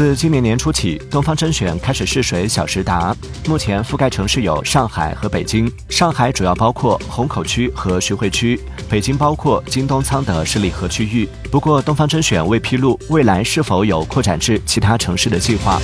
自今年年初起东方甄选开始试水小时达目前覆盖城市有上海和北京上海主要包括虹口区和徐汇区北京包括京东仓的十里河区域。不过东方甄选未披露未来是否有扩展至其他城市的计划。